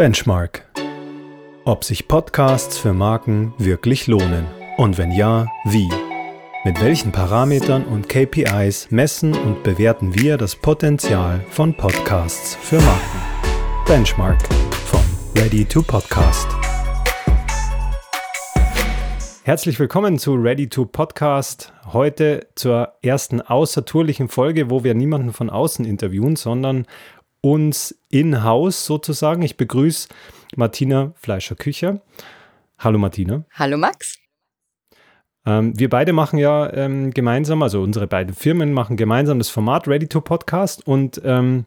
Benchmark. Ob sich Podcasts für Marken wirklich lohnen und wenn ja, wie? Mit welchen Parametern und KPIs messen und bewerten wir das Potenzial von Podcasts für Marken? Benchmark von Ready to Podcast. Herzlich willkommen zu Ready to Podcast. Heute zur ersten außertourlichen Folge, wo wir niemanden von außen interviewen, sondern uns in-house sozusagen. Ich begrüße Martina Fleischer-Kücher. Hallo Martina. Hallo Max. Ähm, wir beide machen ja ähm, gemeinsam, also unsere beiden Firmen machen gemeinsam das Format Ready to Podcast und ähm,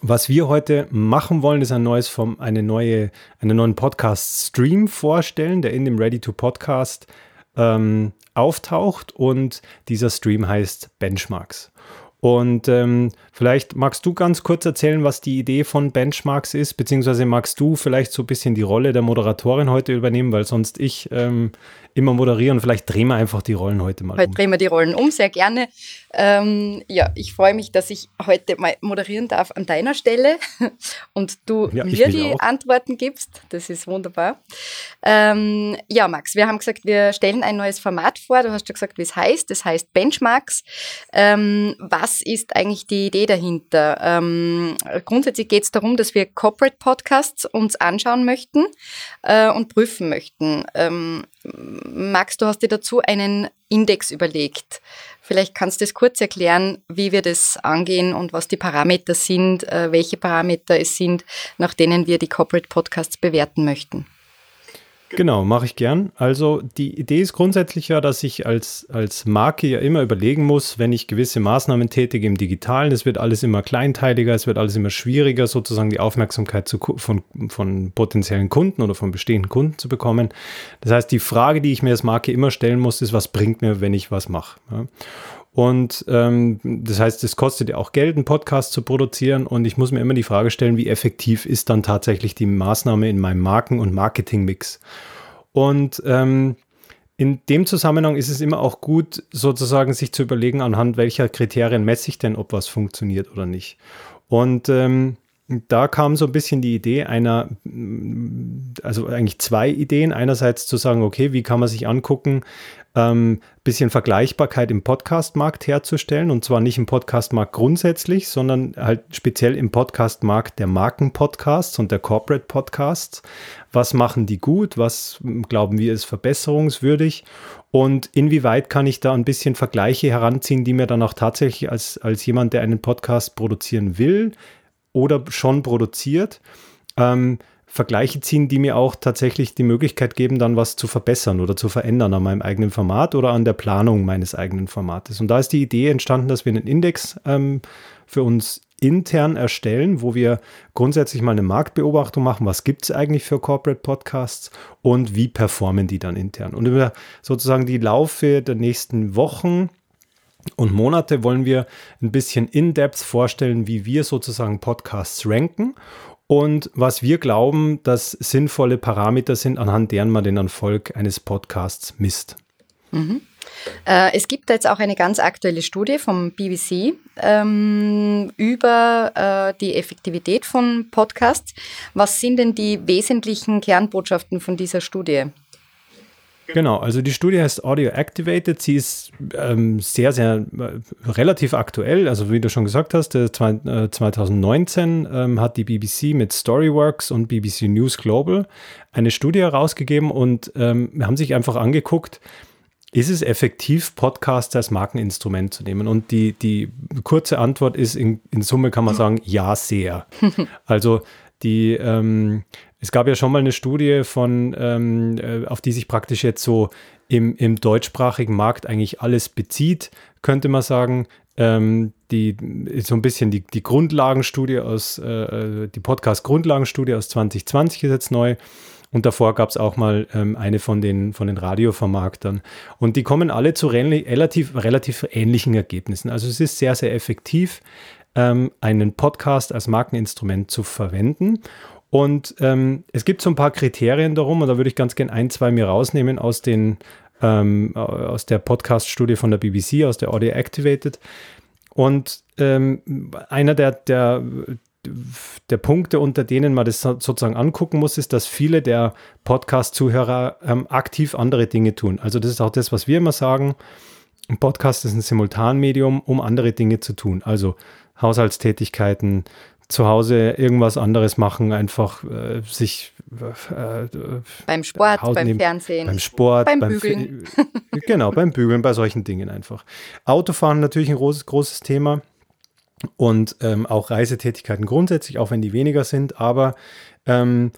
was wir heute machen wollen, ist ein neues Form, eine neue, einen neuen Podcast-Stream vorstellen, der in dem Ready to Podcast ähm, auftaucht und dieser Stream heißt Benchmarks. Und ähm, vielleicht magst du ganz kurz erzählen, was die Idee von Benchmarks ist, beziehungsweise magst du vielleicht so ein bisschen die Rolle der Moderatorin heute übernehmen, weil sonst ich ähm, immer moderieren. Vielleicht drehen wir einfach die Rollen heute mal heute um. drehen wir die Rollen um, sehr gerne. Ähm, ja, ich freue mich, dass ich heute mal moderieren darf an deiner Stelle und du ja, mir die auch. Antworten gibst. Das ist wunderbar. Ähm, ja, Max, wir haben gesagt, wir stellen ein neues Format vor. Du hast ja gesagt, wie es heißt. Das heißt Benchmarks. Ähm, was ist eigentlich die Idee dahinter? Ähm, grundsätzlich geht es darum, dass wir Corporate Podcasts uns anschauen möchten äh, und prüfen möchten. Ähm, Max, du hast dir dazu einen Index überlegt. Vielleicht kannst du das kurz erklären, wie wir das angehen und was die Parameter sind, äh, welche Parameter es sind, nach denen wir die Corporate Podcasts bewerten möchten. Genau, mache ich gern. Also die Idee ist grundsätzlich ja, dass ich als, als Marke ja immer überlegen muss, wenn ich gewisse Maßnahmen tätige im Digitalen, es wird alles immer kleinteiliger, es wird alles immer schwieriger, sozusagen die Aufmerksamkeit zu, von, von potenziellen Kunden oder von bestehenden Kunden zu bekommen. Das heißt, die Frage, die ich mir als Marke immer stellen muss, ist, was bringt mir, wenn ich was mache? Ja? Und ähm, das heißt, es kostet ja auch Geld, einen Podcast zu produzieren. Und ich muss mir immer die Frage stellen, wie effektiv ist dann tatsächlich die Maßnahme in meinem Marken- und Marketingmix? Und ähm, in dem Zusammenhang ist es immer auch gut, sozusagen sich zu überlegen, anhand welcher Kriterien messe ich denn, ob was funktioniert oder nicht. Und ähm, da kam so ein bisschen die Idee einer, also eigentlich zwei Ideen. Einerseits zu sagen, okay, wie kann man sich angucken, ähm, bisschen Vergleichbarkeit im Podcast-Markt herzustellen und zwar nicht im Podcast-Markt grundsätzlich, sondern halt speziell im Podcast-Markt der Marken-Podcasts und der Corporate-Podcasts. Was machen die gut? Was glauben wir ist verbesserungswürdig? Und inwieweit kann ich da ein bisschen Vergleiche heranziehen, die mir dann auch tatsächlich als, als jemand, der einen Podcast produzieren will oder schon produziert, ähm, Vergleiche ziehen, die mir auch tatsächlich die Möglichkeit geben, dann was zu verbessern oder zu verändern an meinem eigenen Format oder an der Planung meines eigenen Formates. Und da ist die Idee entstanden, dass wir einen Index ähm, für uns intern erstellen, wo wir grundsätzlich mal eine Marktbeobachtung machen, was gibt es eigentlich für Corporate Podcasts und wie performen die dann intern. Und über sozusagen die Laufe der nächsten Wochen und Monate wollen wir ein bisschen in-depth vorstellen, wie wir sozusagen Podcasts ranken und was wir glauben, dass sinnvolle Parameter sind, anhand deren man den Erfolg eines Podcasts misst. Mhm. Äh, es gibt jetzt auch eine ganz aktuelle Studie vom BBC ähm, über äh, die Effektivität von Podcasts. Was sind denn die wesentlichen Kernbotschaften von dieser Studie? Genau, also die Studie heißt Audio Activated. Sie ist ähm, sehr, sehr äh, relativ aktuell. Also wie du schon gesagt hast, äh, 2019 ähm, hat die BBC mit Storyworks und BBC News Global eine Studie herausgegeben und ähm, haben sich einfach angeguckt, ist es effektiv, Podcasts als Markeninstrument zu nehmen? Und die, die kurze Antwort ist, in, in Summe kann man sagen, ja, sehr. Also die, ähm, es gab ja schon mal eine Studie von, ähm, äh, auf die sich praktisch jetzt so im, im deutschsprachigen Markt eigentlich alles bezieht, könnte man sagen. Ähm, die so ein bisschen die, die Grundlagenstudie aus, äh, äh die Podcast-Grundlagenstudie aus 2020 ist jetzt neu. Und davor gab es auch mal ähm, eine von den, von den Radiovermarktern. Und die kommen alle zu relativ, relativ ähnlichen Ergebnissen. Also es ist sehr, sehr effektiv, ähm, einen Podcast als Markeninstrument zu verwenden. Und ähm, es gibt so ein paar Kriterien darum, und da würde ich ganz gerne ein, zwei mir rausnehmen aus, den, ähm, aus der Podcast-Studie von der BBC, aus der Audio Activated. Und ähm, einer der, der, der Punkte, unter denen man das sozusagen angucken muss, ist, dass viele der Podcast-Zuhörer ähm, aktiv andere Dinge tun. Also das ist auch das, was wir immer sagen. Ein Podcast ist ein Simultanmedium, um andere Dinge zu tun. Also Haushaltstätigkeiten, zu Hause irgendwas anderes machen, einfach äh, sich äh, beim Sport, beim nehmen, Fernsehen, beim Sport, beim, beim Bügeln. genau, beim Bügeln, bei solchen Dingen einfach. Autofahren natürlich ein großes, großes Thema und ähm, auch Reisetätigkeiten grundsätzlich, auch wenn die weniger sind, aber ähm,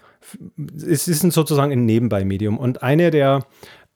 es ist ein sozusagen ein Nebenbei-Medium. Und eine der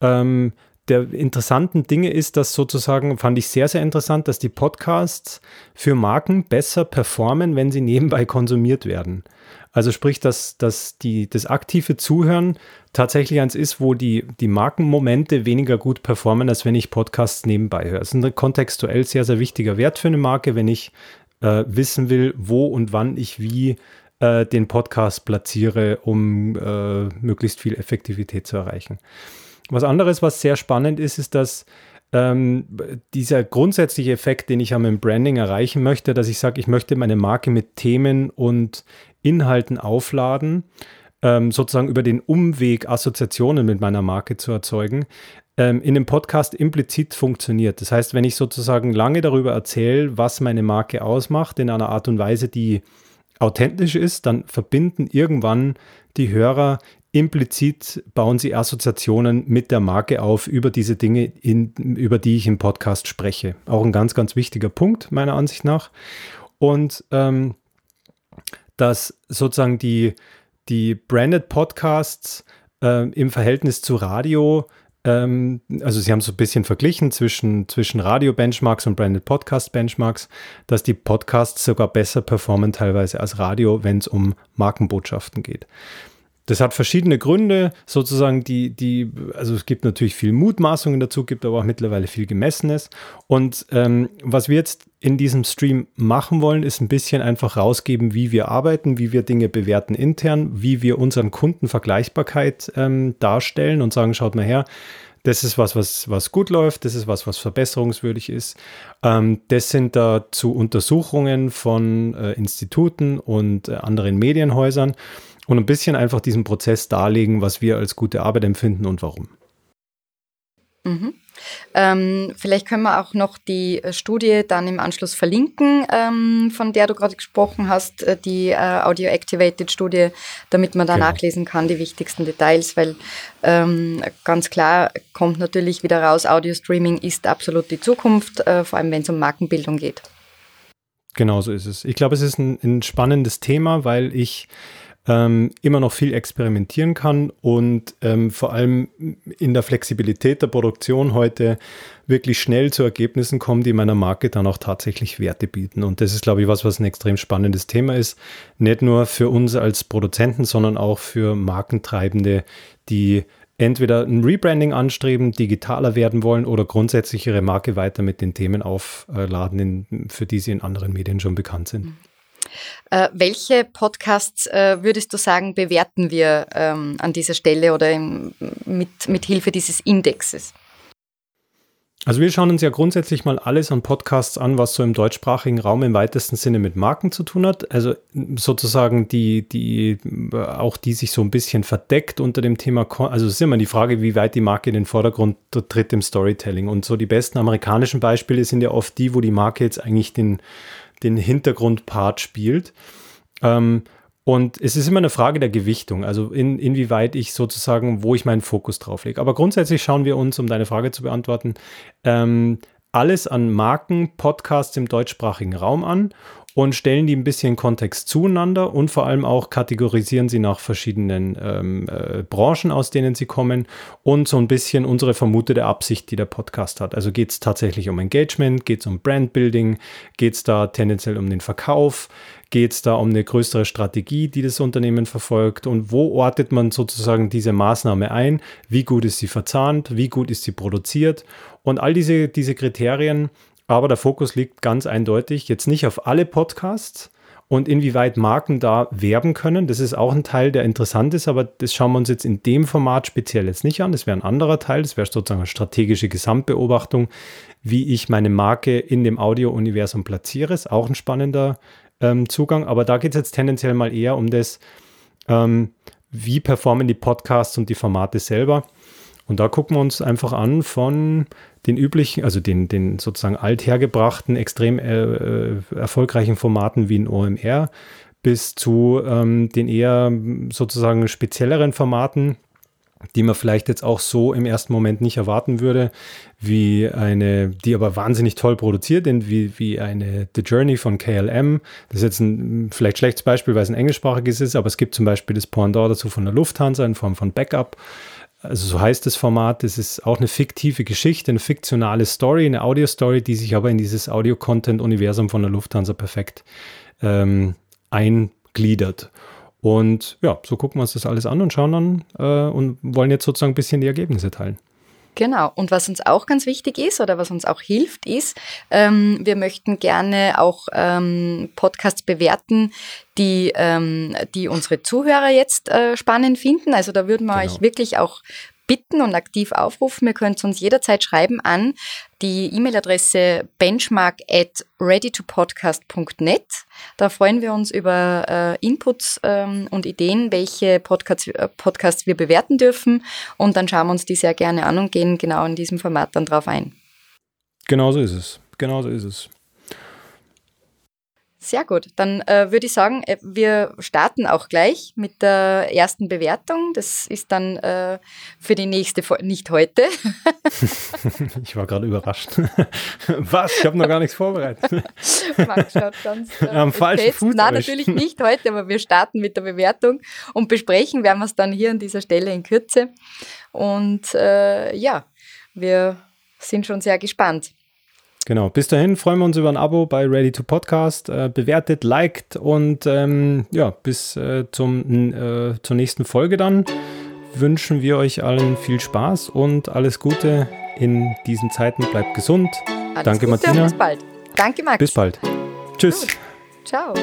ähm, der interessanten Dinge ist, dass sozusagen, fand ich sehr, sehr interessant, dass die Podcasts für Marken besser performen, wenn sie nebenbei konsumiert werden. Also sprich, dass, dass die, das aktive Zuhören tatsächlich eins ist, wo die, die Markenmomente weniger gut performen, als wenn ich Podcasts nebenbei höre. Das ist ein kontextuell sehr, sehr wichtiger Wert für eine Marke, wenn ich äh, wissen will, wo und wann ich wie äh, den Podcast platziere, um äh, möglichst viel Effektivität zu erreichen. Was anderes, was sehr spannend ist, ist, dass ähm, dieser grundsätzliche Effekt, den ich am Branding erreichen möchte, dass ich sage, ich möchte meine Marke mit Themen und Inhalten aufladen, ähm, sozusagen über den Umweg Assoziationen mit meiner Marke zu erzeugen, ähm, in dem Podcast implizit funktioniert. Das heißt, wenn ich sozusagen lange darüber erzähle, was meine Marke ausmacht, in einer Art und Weise, die authentisch ist, dann verbinden irgendwann die Hörer implizit bauen sie Assoziationen mit der Marke auf über diese Dinge, in, über die ich im Podcast spreche. Auch ein ganz, ganz wichtiger Punkt meiner Ansicht nach. Und ähm, dass sozusagen die, die Branded Podcasts äh, im Verhältnis zu Radio, ähm, also sie haben so ein bisschen verglichen zwischen, zwischen Radio-Benchmarks und Branded Podcast-Benchmarks, dass die Podcasts sogar besser performen teilweise als Radio, wenn es um Markenbotschaften geht. Das hat verschiedene Gründe, sozusagen, die, die, also es gibt natürlich viel Mutmaßungen dazu, gibt aber auch mittlerweile viel Gemessenes. Und ähm, was wir jetzt in diesem Stream machen wollen, ist ein bisschen einfach rausgeben, wie wir arbeiten, wie wir Dinge bewerten intern, wie wir unseren Kunden Vergleichbarkeit ähm, darstellen und sagen, schaut mal her, das ist was, was, was gut läuft, das ist was, was verbesserungswürdig ist. Ähm, das sind dazu Untersuchungen von äh, Instituten und äh, anderen Medienhäusern und ein bisschen einfach diesen Prozess darlegen, was wir als gute Arbeit empfinden und warum. Mhm. Ähm, vielleicht können wir auch noch die äh, Studie dann im Anschluss verlinken, ähm, von der du gerade gesprochen hast, äh, die äh, Audio-Activated-Studie, damit man da genau. nachlesen kann, die wichtigsten Details, weil ähm, ganz klar kommt natürlich wieder raus, Audio-Streaming ist absolut die Zukunft, äh, vor allem wenn es um Markenbildung geht. Genau so ist es. Ich glaube, es ist ein, ein spannendes Thema, weil ich ähm, immer noch viel experimentieren kann und ähm, vor allem in der Flexibilität der Produktion heute wirklich schnell zu Ergebnissen kommen, die meiner Marke dann auch tatsächlich Werte bieten. Und das ist, glaube ich, was, was ein extrem spannendes Thema ist. Nicht nur für uns als Produzenten, sondern auch für Markentreibende, die entweder ein Rebranding anstreben, digitaler werden wollen oder grundsätzlich ihre Marke weiter mit den Themen aufladen, für die sie in anderen Medien schon bekannt sind. Mhm. Äh, welche Podcasts äh, würdest du sagen, bewerten wir ähm, an dieser Stelle oder im, mit, mit Hilfe dieses Indexes? Also wir schauen uns ja grundsätzlich mal alles an Podcasts an, was so im deutschsprachigen Raum im weitesten Sinne mit Marken zu tun hat. Also sozusagen die, die, auch die sich so ein bisschen verdeckt unter dem Thema, also es ist immer die Frage, wie weit die Marke in den Vordergrund tritt im Storytelling. Und so die besten amerikanischen Beispiele sind ja oft die, wo die Marke jetzt eigentlich den, den Hintergrundpart spielt. Ähm, und es ist immer eine Frage der Gewichtung, also in, inwieweit ich sozusagen, wo ich meinen Fokus drauf lege. Aber grundsätzlich schauen wir uns, um deine Frage zu beantworten, ähm, alles an Marken, Podcasts im deutschsprachigen Raum an und stellen die ein bisschen Kontext zueinander und vor allem auch kategorisieren sie nach verschiedenen ähm, äh, Branchen, aus denen sie kommen und so ein bisschen unsere vermutete Absicht, die der Podcast hat. Also geht es tatsächlich um Engagement, geht es um Brandbuilding, geht es da tendenziell um den Verkauf, geht es da um eine größere Strategie, die das Unternehmen verfolgt und wo ortet man sozusagen diese Maßnahme ein, wie gut ist sie verzahnt, wie gut ist sie produziert und all diese, diese Kriterien aber der Fokus liegt ganz eindeutig jetzt nicht auf alle Podcasts und inwieweit Marken da werben können. Das ist auch ein Teil, der interessant ist, aber das schauen wir uns jetzt in dem Format speziell jetzt nicht an. Das wäre ein anderer Teil, das wäre sozusagen eine strategische Gesamtbeobachtung, wie ich meine Marke in dem Audio-Universum platziere. Ist auch ein spannender ähm, Zugang, aber da geht es jetzt tendenziell mal eher um das, ähm, wie performen die Podcasts und die Formate selber. Und da gucken wir uns einfach an von den üblichen, also den, den sozusagen althergebrachten, extrem äh, äh erfolgreichen Formaten wie ein OMR bis zu ähm, den eher sozusagen spezielleren Formaten, die man vielleicht jetzt auch so im ersten Moment nicht erwarten würde, wie eine, die aber wahnsinnig toll produziert sind, wie, wie eine The Journey von KLM. Das ist jetzt ein vielleicht schlechtes Beispiel, weil es ein englischsprachiges ist, aber es gibt zum Beispiel das Pendant dazu von der Lufthansa in Form von Backup. Also so heißt das Format, das ist auch eine fiktive Geschichte, eine fiktionale Story, eine Audio-Story, die sich aber in dieses Audio-Content-Universum von der Lufthansa perfekt ähm, eingliedert. Und ja, so gucken wir uns das alles an und schauen dann äh, und wollen jetzt sozusagen ein bisschen die Ergebnisse teilen. Genau. Und was uns auch ganz wichtig ist oder was uns auch hilft, ist, ähm, wir möchten gerne auch ähm, Podcasts bewerten, die, ähm, die unsere Zuhörer jetzt äh, spannend finden. Also da würden wir genau. euch wirklich auch bitten und aktiv aufrufen. Ihr könnt uns jederzeit schreiben an die E-Mail-Adresse benchmark at readytopodcast.net. Da freuen wir uns über äh, Inputs ähm, und Ideen, welche Podcasts, äh, Podcasts wir bewerten dürfen. Und dann schauen wir uns die sehr gerne an und gehen genau in diesem Format dann drauf ein. Genau so ist es. Genau so ist es. Sehr gut. Dann äh, würde ich sagen, äh, wir starten auch gleich mit der ersten Bewertung. Das ist dann äh, für die nächste Folge, nicht heute. ich war gerade überrascht. Was? Ich habe noch gar nichts vorbereitet. Max schaut ganz äh, am falschen Fuß. Nein, natürlich nicht heute, aber wir starten mit der Bewertung und besprechen werden wir es dann hier an dieser Stelle in Kürze. Und äh, ja, wir sind schon sehr gespannt. Genau, bis dahin freuen wir uns über ein Abo bei Ready to Podcast. Äh, bewertet, liked und ähm, ja, bis äh, zum, äh, zur nächsten Folge dann wünschen wir euch allen viel Spaß und alles Gute in diesen Zeiten. Bleibt gesund. Alles Danke, Gute Martina. bis bald. Danke, Max. Bis bald. Tschüss. Gut. Ciao.